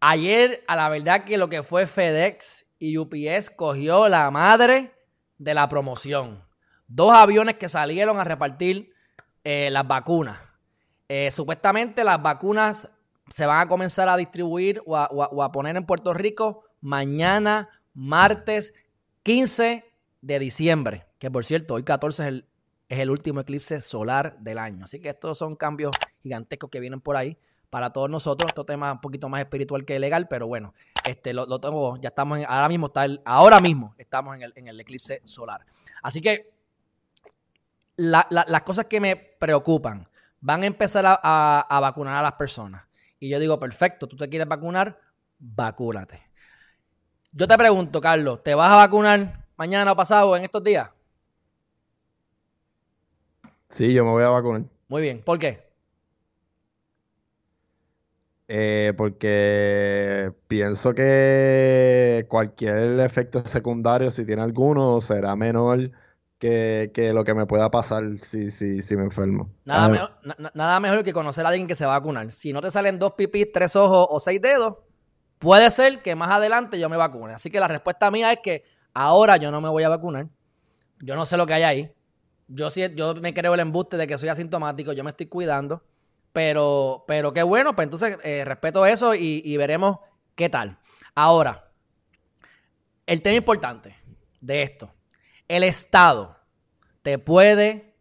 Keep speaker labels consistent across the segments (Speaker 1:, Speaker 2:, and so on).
Speaker 1: Ayer, a la verdad que lo que fue FedEx y UPS cogió la madre de la promoción. Dos aviones que salieron a repartir eh, las vacunas. Eh, supuestamente las vacunas se van a comenzar a distribuir o a, poner en Puerto Rico mañana, martes 15 de diciembre. Que por cierto, hoy 14 es el, es el último eclipse solar del año. Así que estos son cambios gigantescos que vienen por ahí para todos nosotros. Esto tema un poquito más espiritual que legal, pero bueno, este lo, tengo, ya estamos en, ahora mismo está ahora mismo estamos en el, en el eclipse solar. Así que las cosas que me preocupan, van a empezar a, vacunar a las personas. Y yo digo, perfecto, tú te quieres vacunar, vacúnate. Yo te pregunto, Carlos, ¿te vas a vacunar mañana o pasado en estos días?
Speaker 2: Sí, yo me voy a vacunar.
Speaker 1: Muy bien, ¿por qué?
Speaker 2: Eh, porque pienso que cualquier efecto secundario, si tiene alguno, será menor que, lo que me pueda pasar si, si, si me enfermo.
Speaker 1: Nada mejor, nada mejor que conocer a alguien que se va a vacunar. Si no te salen dos pipis, tres ojos o seis dedos, puede ser que más adelante yo me vacune. Así que la respuesta mía es que ahora yo no me voy a vacunar. Yo no sé lo que hay ahí. Yo, sí, yo me creo el embuste de que soy asintomático, yo me estoy cuidando. Pero, pero qué bueno, pues entonces eh, respeto eso y, veremos qué tal. Ahora, el tema importante de esto. El Estado te puede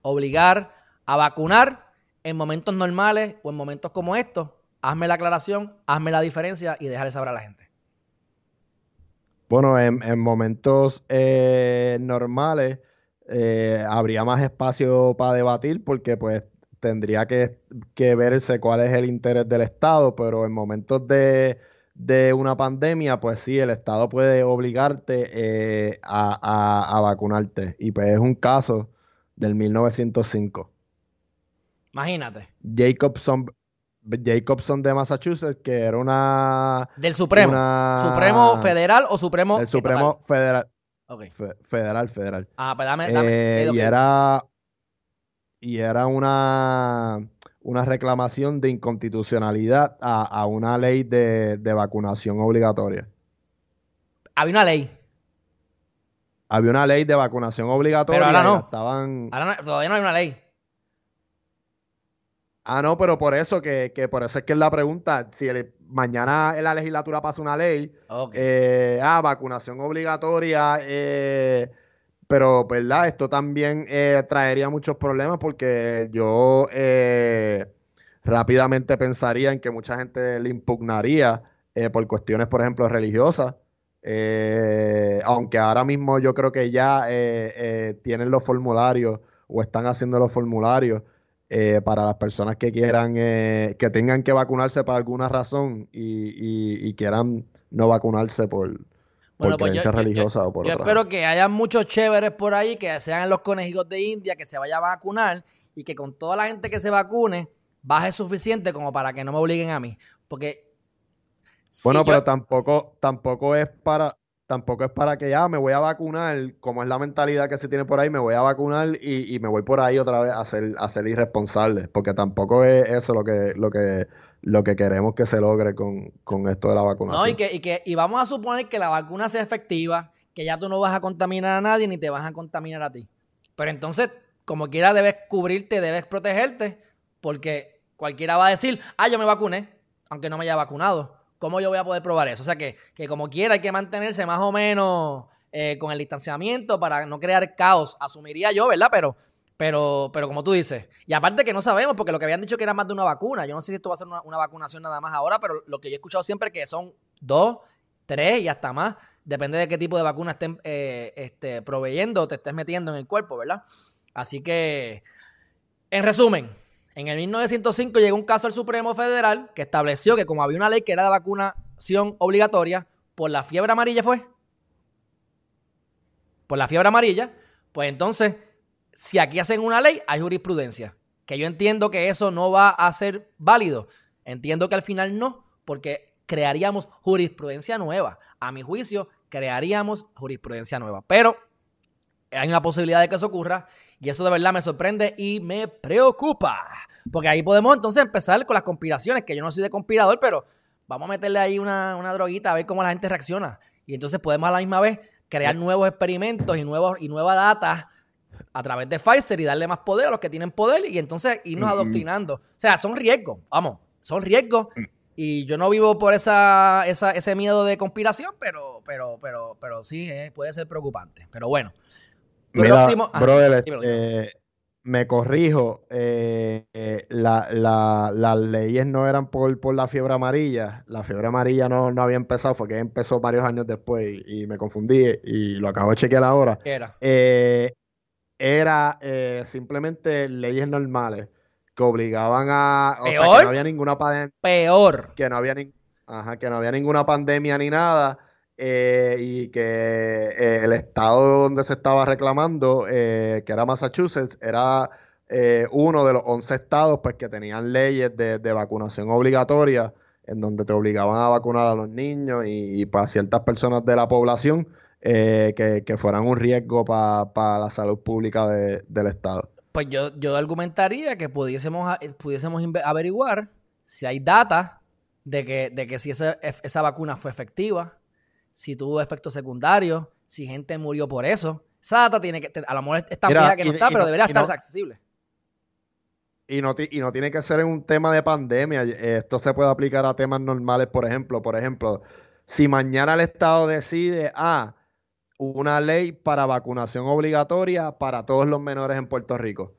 Speaker 1: obligar a vacunar en momentos normales o en momentos como estos. Hazme la aclaración, hazme la diferencia y déjale saber a la gente.
Speaker 2: Bueno, en, momentos eh, normales eh, habría más espacio para debatir porque pues tendría que, verse cuál es el interés del Estado, pero en momentos de, una pandemia, pues sí, el Estado puede obligarte eh, a, vacunarte. Y pues es un caso del 1905.
Speaker 1: Imagínate.
Speaker 2: Jacobson, Jacobson de Massachusetts, que era una...
Speaker 1: Del Supremo. ¿Supremo federal o Supremo
Speaker 2: El Supremo federal. federal, federal.
Speaker 1: Ah, pues dame... dame
Speaker 2: eh, y era y era una, una reclamación de inconstitucionalidad a, una ley de, vacunación obligatoria.
Speaker 1: Había una ley.
Speaker 2: Había una ley de vacunación obligatoria. Pero
Speaker 1: ahora no.
Speaker 2: Estaban...
Speaker 1: Ahora todavía no hay una ley.
Speaker 2: Ah, no, pero por eso que, por eso es que es la pregunta. Si mañana en la legislatura pasa una ley, eh, ah, vacunación obligatoria, eh, pero, ¿verdad? Esto también eh, traería muchos problemas porque yo eh, rápidamente pensaría en que mucha gente le impugnaría eh, por cuestiones, por ejemplo, religiosas. aunque ahora mismo yo creo que ya tienen los formularios o están haciendo los formularios para las personas que quieran, que tengan que vacunarse por alguna razón y quieran no vacunarse por, por pues creencia religiosa o por
Speaker 1: yo espero que haya muchos chéveres por ahí que sean los conejos de India, que se vaya a vacunar y que con toda la gente que se vacune baje suficiente como para que no me obliguen a mí. Porque.
Speaker 2: bueno, pero tampoco, tampoco es para. Tampoco es para que ya me voy a vacunar, como es la mentalidad que se tiene por ahí, me voy a vacunar y, me voy por ahí otra vez a ser, a ser irresponsable, porque tampoco es eso lo que, lo que lo que queremos que se logre con, esto de la vacunación.
Speaker 1: No, y que, y que y vamos a suponer que la vacuna sea efectiva, que ya tú no vas a contaminar a nadie ni te vas a contaminar a ti. Pero entonces, como quiera, debes cubrirte, debes protegerte, porque cualquiera va a decir, ah, yo me vacuné, aunque no me haya vacunado. ¿Cómo yo voy a poder probar eso? O sea que, que como quiera hay que mantenerse más o menos eh, con el distanciamiento para no crear caos, asumiría yo, ¿verdad? Pero pero, pero como tú dices, y aparte que no sabemos, porque lo que habían dicho que era más de una vacuna. Yo no sé si esto va a ser una, vacunación nada más ahora, pero lo que yo he escuchado siempre es que son dos, tres y hasta más. Depende de qué tipo de vacuna estén eh, este, proveyendo o te estés metiendo en el cuerpo, ¿verdad? Así que, en resumen, en el 1905 llegó un caso al Supremo Federal que estableció que como había una ley que era de vacunación obligatoria, por la fiebre amarilla fue. Por la fiebre amarilla, pues entonces si aquí hacen una ley, hay jurisprudencia. Que yo entiendo que eso no va a ser válido. Entiendo que al final no, porque crearíamos jurisprudencia nueva. A mi juicio, crearíamos jurisprudencia nueva. Pero hay una posibilidad de que eso ocurra y eso de verdad me sorprende y me preocupa. Porque ahí podemos entonces empezar con las conspiraciones, que yo no soy de conspirador, pero vamos a meterle ahí una, una droguita a ver cómo la gente reacciona. Y entonces podemos a la misma vez crear nuevos experimentos y, nuevos, y nueva data a través de Pfizer y darle más poder a los que tienen poder y entonces irnos adoctrinando. O sea, son riesgos, vamos, son riesgos. Y yo no vivo por esa, ese miedo de conspiración, pero, pero, pero, pero sí eh, puede ser preocupante. Pero bueno.
Speaker 2: Mira, brother, eh, me corrijo, eh, las leyes no eran por, por, la fiebre amarilla. La fiebre amarilla no, no había empezado, fue que empezó varios años después y, me confundí y lo acabo de chequear ahora.
Speaker 1: ¿Qué era?
Speaker 2: Era simplemente leyes normales que obligaban a. O sea, que no había ninguna pandemia.
Speaker 1: Peor.
Speaker 2: Que no había, Ajá, que no había ninguna pandemia ni nada. Eh, y que eh, el estado donde se estaba reclamando, eh, que era Massachusetts, era uno de los 11 estados pues, que tenían leyes de, vacunación obligatoria, en donde te obligaban a vacunar a los niños y, para ciertas personas de la población que, fueran un riesgo para la salud pública del estado.
Speaker 1: Pues yo, yo argumentaría que pudiésemos, pudiésemos averiguar si hay data de que, de que si esa, esa vacuna fue efectiva, si tuvo efectos secundarios, si gente murió por eso. Esa data tiene que, a lo mejor está vieja que no está, pero debería estar accesible.
Speaker 2: Y no, y no tiene que ser en un tema de pandemia. Esto se puede aplicar a temas normales, por ejemplo. Por ejemplo, si mañana el Estado decide, ah, una ley para vacunación obligatoria para todos los menores en Puerto Rico.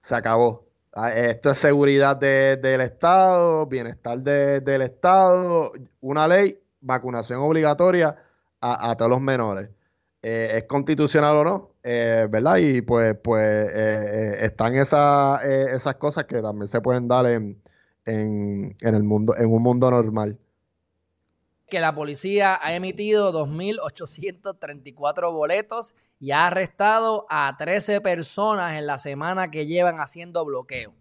Speaker 2: Se acabó. Ah, esto es seguridad del Estado, bienestar del Estado, una ley, vacunación obligatoria a, todos los menores. Eh, ¿Es constitucional o no? Eh, ¿Verdad? Y pues, pues eh, están esas, esas cosas que también se pueden dar en, en, en, el mundo, en un mundo normal
Speaker 1: que la policía ha emitido 2.834 boletos y ha arrestado a 13 personas en la semana que llevan haciendo bloqueo.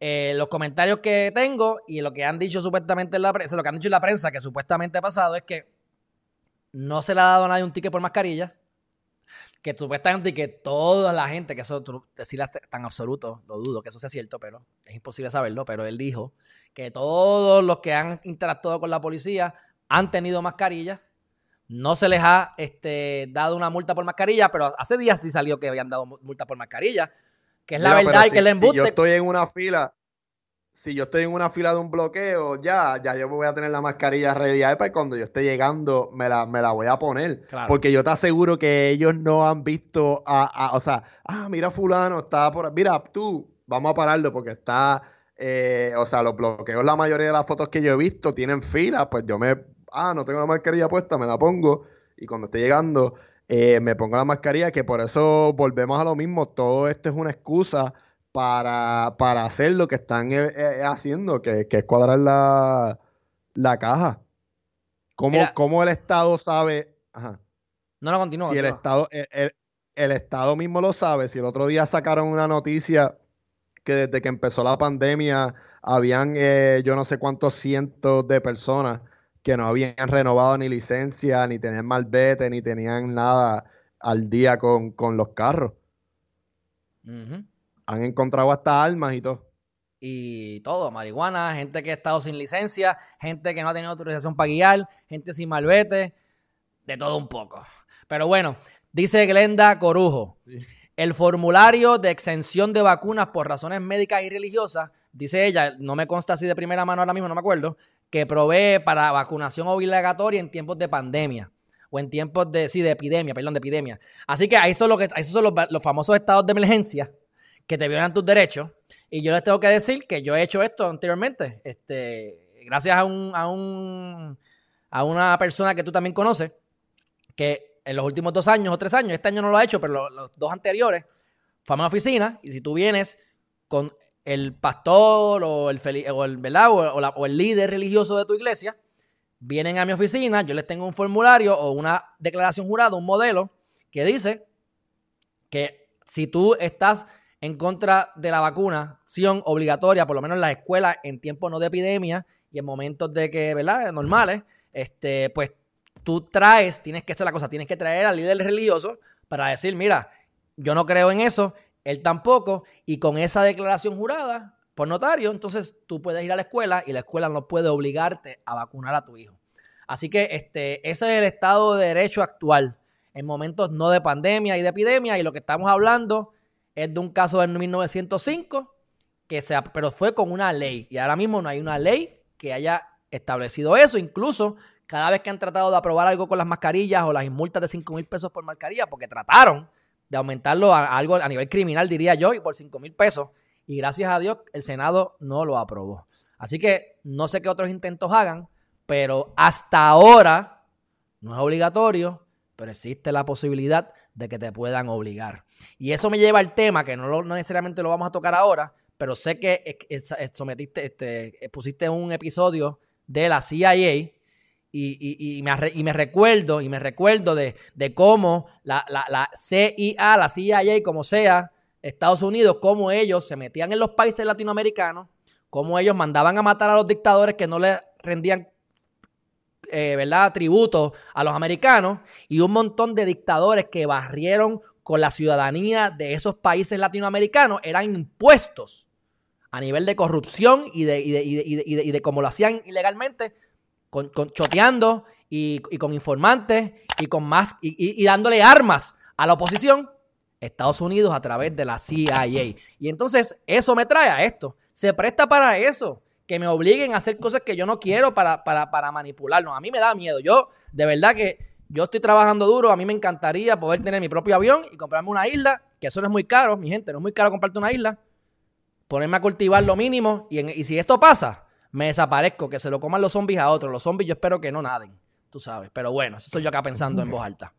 Speaker 1: Eh, los comentarios que tengo y lo que han dicho supuestamente en la prensa, lo que han dicho en la prensa que supuestamente ha pasado es que no se le ha dado a nadie un ticket por mascarilla, que supuestamente que toda la gente, que eso decirlo tan absoluto, lo dudo que eso sea cierto, pero es imposible saberlo, pero él dijo que todos los que han interactuado con la policía han tenido mascarilla. No se les ha este, dado una multa por mascarilla, pero hace días sí salió que habían dado multa por mascarilla, que es la verdad y que le embuste.
Speaker 2: Si yo estoy en una fila, si yo estoy en una fila de un bloqueo, ya, ya yo voy a tener la mascarilla ready para cuando yo esté llegando me la, me la voy a poner. Porque yo te aseguro que ellos no han visto a, o sea, ah, mira fulano, está por mira, tú, vamos a pararlo porque está, eh, o sea, los bloqueos, la mayoría de las fotos que yo he visto tienen filas, pues yo me ah, no tengo la mascarilla puesta, me la pongo y cuando esté llegando eh, me pongo la mascarilla, que por eso volvemos a lo mismo, todo esto es una excusa para, hacer lo que están eh, eh, haciendo, que, es cuadrar la, la caja. ¿Cómo, el Estado sabe? Ajá.
Speaker 1: No, no, continúa.
Speaker 2: Si el Estado, el, Estado mismo lo sabe, si el otro día sacaron una noticia que desde que empezó la pandemia habían yo no sé cuántos cientos de personas que no habían renovado ni licencia, ni tenían malvete, ni tenían nada al día con, los carros. Han encontrado hasta armas y todo.
Speaker 1: Y todo, marihuana, gente que ha estado sin licencia, gente que no ha tenido autorización para guiar, gente sin malvete, de todo un poco. Pero bueno, dice Glenda Corujo, el formulario de exención de vacunas por razones médicas y religiosas, dice ella, no me consta así de primera mano ahora mismo, no me acuerdo, que provee para vacunación obligatoria en tiempos de pandemia o en tiempos de, sí, de epidemia, perdón, de epidemia. Así que ahí son, que, esos son los, famosos estados de emergencia que te violan tus derechos. Y yo les tengo que decir que yo he hecho esto anteriormente, este, gracias a, un, a, un, a una persona que tú también conoces, que en los últimos dos años o tres años, este año no lo ha hecho, pero los, los dos anteriores, fue a mi oficina y si tú vienes con el pastor o el, o el, O, el líder religioso de tu iglesia vienen a mi oficina, yo les tengo un formulario o una declaración jurada, un modelo que que si tú estás en contra de la vacunación obligatoria, por lo menos en las escuelas, en tiempos no de epidemia y en momentos de que, ¿verdad?, normales, este, pues tú traes, tienes que hacer la cosa, tienes que traer al líder religioso para decir, mira, yo no creo en eso, él tampoco, y con esa declaración jurada, por notario, entonces tú puedes ir a la escuela y la escuela no puede obligarte a vacunar a tu hijo. Así que este, ese es el estado de derecho actual en momentos no de pandemia y de epidemia y lo que estamos hablando es de un caso de 1905 que se, pero fue con una ley y ahora mismo no hay una ley que haya establecido eso, incluso cada vez que han tratado de aprobar algo con las mascarillas o las multas de 5 mil pesos por mascarilla, porque trataron de aumentarlo a, algo a nivel criminal, diría yo, y por 5 mil pesos, y gracias a Dios el Senado no lo aprobó. Así que no sé qué otros intentos hagan, pero hasta ahora no es obligatorio, pero existe la posibilidad de que te puedan obligar. Y eso me lleva al tema, que no, necesariamente lo vamos a tocar ahora, pero sé que sometiste, este, pusiste un episodio de la CIA y, me, recuerdo, y me recuerdo de, cómo la, la, la CIA, la CIA, como sea, Estados Unidos, cómo ellos se metían en los países latinoamericanos, cómo ellos mandaban a matar a los dictadores que no le rendían eh, ¿verdad? tributo a los americanos y un montón de dictadores que barrieron con la ciudadanía de esos países latinoamericanos eran impuestos a nivel de corrupción y de, y de, cómo lo hacían ilegalmente, con, choteando y, con informantes y con más y dándole armas a la oposición Estados Unidos a través de la CIA. Y entonces eso me trae a esto. Se presta para eso. Que me obliguen a hacer cosas que yo no quiero para, para, para manipularnos. A mí me da miedo. Yo, de verdad que yo estoy trabajando duro. A mí me encantaría poder tener mi propio avión y comprarme una isla. Que eso no es muy caro, mi gente. No es muy caro comprarte una isla. Ponerme a cultivar lo mínimo. Y, y si esto pasa, me desaparezco. Que se lo coman los zombies a otros. Los zombies yo espero que no naden. Tú sabes. Pero bueno, eso soy yo acá pensando en voz alta.